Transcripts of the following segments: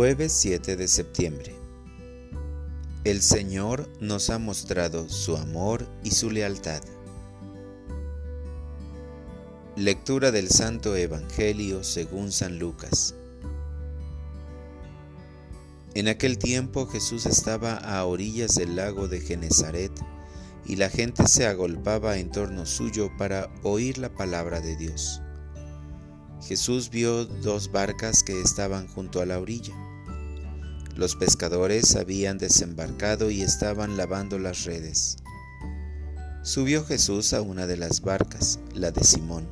Jueves 7 de septiembre. El Señor nos ha mostrado su amor y su lealtad. Lectura del Santo Evangelio según San Lucas. En aquel tiempo Jesús estaba a orillas del lago de Genezaret y la gente se agolpaba en torno suyo para oír la palabra de Dios. Jesús vio dos barcas que estaban junto a la orilla. Los pescadores habían desembarcado y estaban lavando las redes. Subió Jesús a una de las barcas, la de Simón.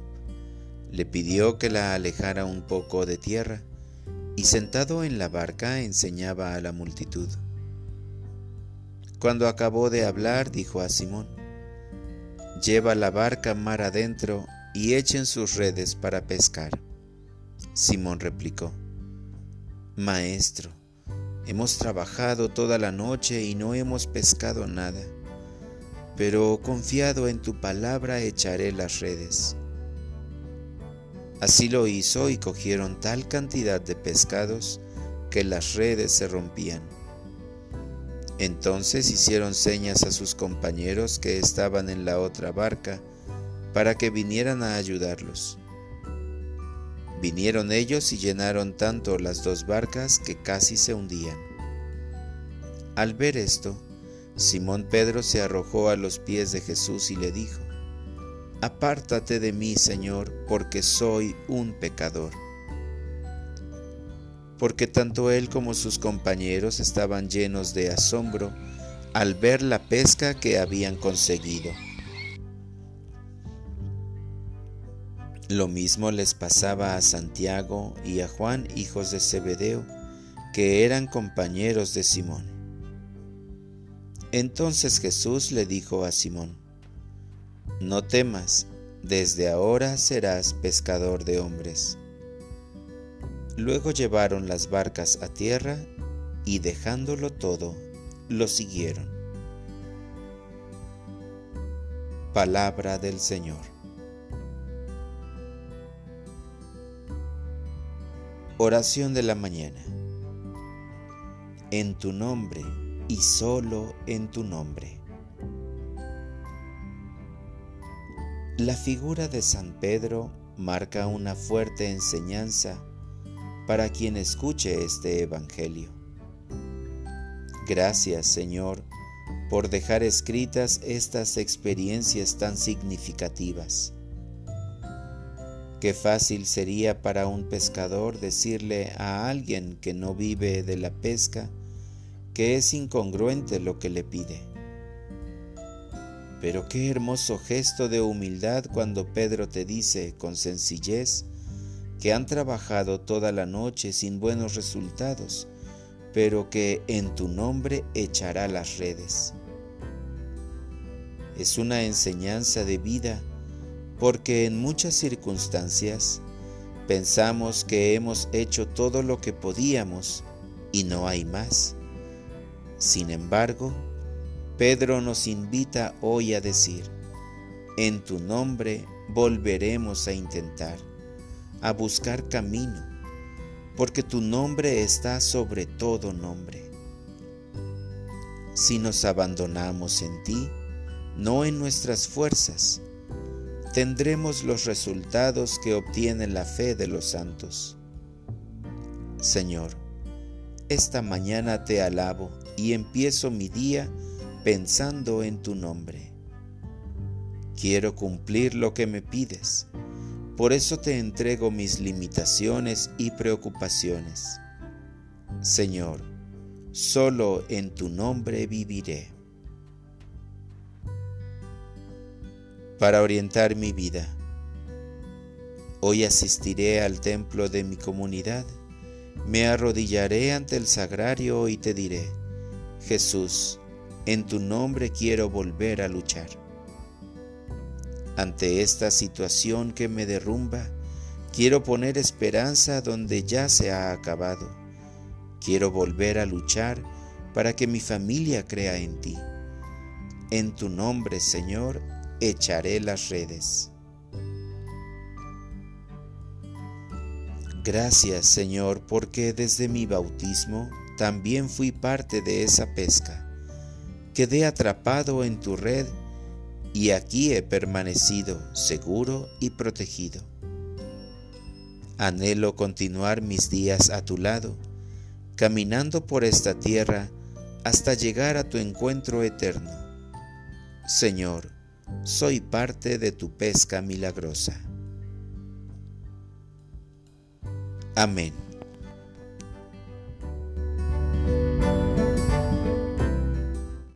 Le pidió que la alejara un poco de tierra y sentado en la barca enseñaba a la multitud. Cuando acabó de hablar, dijo a Simón, Lleva la barca mar adentro y echen sus redes para pescar. Simón replicó, Maestro, hemos trabajado toda la noche y no hemos pescado nada, pero confiado en tu palabra echaré las redes. Así lo hizo y cogieron tal cantidad de pescados que las redes se rompían. Entonces hicieron señas a sus compañeros que estaban en la otra barca para que vinieran a ayudarlos. Vinieron ellos y llenaron tanto las dos barcas que casi se hundían. Al ver esto, Simón Pedro se arrojó a los pies de Jesús y le dijo, Apártate de mí, Señor, porque soy un pecador. Porque tanto él como sus compañeros estaban llenos de asombro al ver la pesca que habían conseguido. Lo mismo les pasaba a Santiago y a Juan, hijos de Zebedeo, que eran compañeros de Simón. Entonces Jesús le dijo a Simón, No temas, desde ahora serás pescador de hombres. Luego llevaron las barcas a tierra y dejándolo todo, lo siguieron. Palabra del Señor. Oración de la mañana. En tu nombre y solo en tu nombre. La figura de San Pedro marca una fuerte enseñanza para quien escuche este Evangelio. Gracias Señor por dejar escritas estas experiencias tan significativas Qué fácil sería para un pescador decirle a alguien que no vive de la pesca que es incongruente lo que le pide. Pero qué hermoso gesto de humildad cuando Pedro te dice con sencillez que han trabajado toda la noche sin buenos resultados, pero que en tu nombre echará las redes. Es una enseñanza de vida porque en muchas circunstancias pensamos que hemos hecho todo lo que podíamos y no hay más. Sin embargo, Pedro nos invita hoy a decir, en tu nombre volveremos a intentar, a buscar camino, porque tu nombre está sobre todo nombre. Si nos abandonamos en ti, no en nuestras fuerzas, tendremos los resultados que obtiene la fe de los santos. Señor, esta mañana te alabo y empiezo mi día pensando en tu nombre. Quiero cumplir lo que me pides, por eso te entrego mis limitaciones y preocupaciones. Señor, solo en tu nombre viviré. Para orientar mi vida. Hoy asistiré al templo de mi comunidad, me arrodillaré ante el sagrario y te diré, Jesús, en tu nombre quiero volver a luchar. Ante esta situación que me derrumba, quiero poner esperanza donde ya se ha acabado. Quiero volver a luchar para que mi familia crea en ti. En tu nombre, Señor, echaré las redes. Gracias Señor porque desde mi bautismo también fui parte de esa pesca. Quedé atrapado en tu red y aquí he permanecido seguro y protegido. Anhelo continuar mis días a tu lado, caminando por esta tierra hasta llegar a tu encuentro eterno. Señor, soy parte de tu pesca milagrosa. Amén.